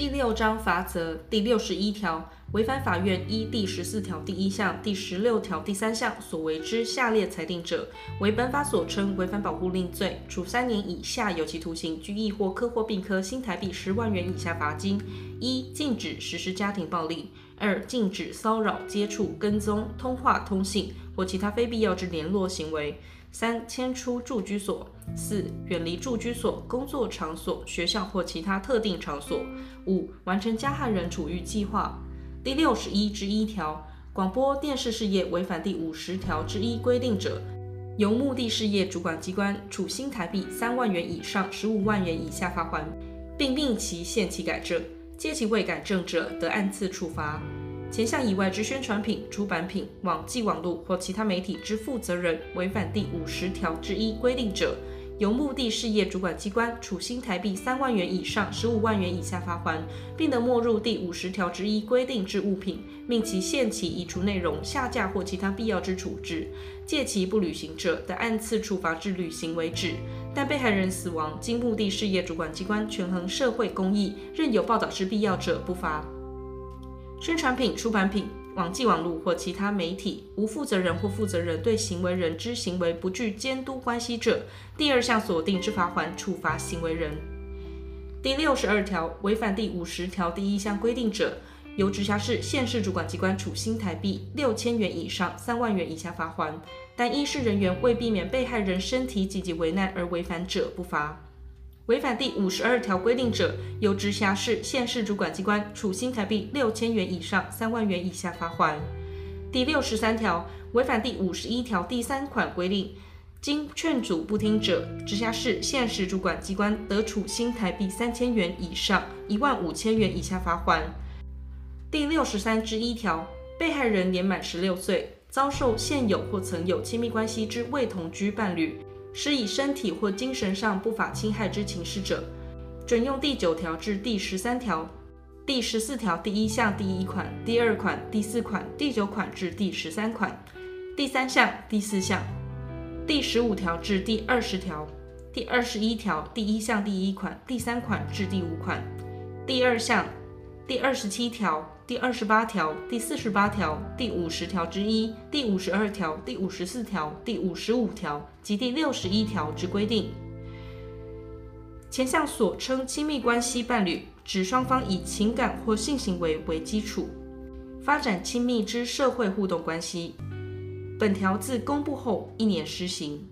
第六章罚则第六十一条，违反法院依第十四条第一项、第十六条第三项所为之下列裁定者，为本法所称违反保护令罪，处三年以下有期徒刑、拘役或科或并科新台币十万元以下罚金。一、禁止实施家庭暴力；二、禁止骚扰、接触、跟踪、通话、通信或其他非必要之联络行为。三、迁出住居所；四、远离住居所、工作场所、学校或其他特定场所；五、完成加害人处遇计划。第六十一之一条，广播电视事业违反第五十条之一规定者，由目的事业主管机关处新台币三万元以上十五万元以下罚锾，并命其限期改正；借其未改正者，得按次处罚。前项以外之宣传品、出版品、网际网络或其他媒体之负责人违反第五十条之一规定者，由目的事业主管机关处新台币三万元以上十五万元以下罚锾，并得没入第五十条之一规定之物品，命其限期移除内容、下架或其他必要之处置。借其不履行者，得按次处罚至履行为止。但被害人死亡，经目的事业主管机关权衡社会公益，任有报道之必要者，不罚。宣传品、出版品、网际网路或其他媒体无负责人或负责人对行为人之行为不具监督关系者，第二项锁定之罚锾，处罚行为人。第六十二条，违反第五十条第一项规定者，由直辖市、县市主管机关处新台币六千元以上三万元以下罚锾，但因事人员为避免被害人身体紧急危难而违反者，不罚。违反第五十二条规定者，由直辖市、县市主管机关处新台币六千元以上三万元以下罚款。第六十三条，违反第五十一条第三款规定，经劝阻不听者，直辖市、县市主管机关得处新台币三千元以上一万五千元以下罚款。第六十三之一条，被害人年满十六岁，遭受现有或曾有亲密关系之未同居伴侣。施以身体或精神上不法侵害之情事者，准用第九条至第十三条、第十四条第一项第一款、第二款、第四款、第九款至第十三款、第三项、第四项、第十五条至第二十条、第二十一条第一项第一款、第三款至第五款、第二项、第二十七条。第二十八条、第四十八条、第五十条之一、第五十二条、第五十四条、第五十五条及第六十一条之规定。前项所称亲密关系伴侣，指双方以情感或性行为为基础，发展亲密之社会互动关系。本条自公布后一年施行。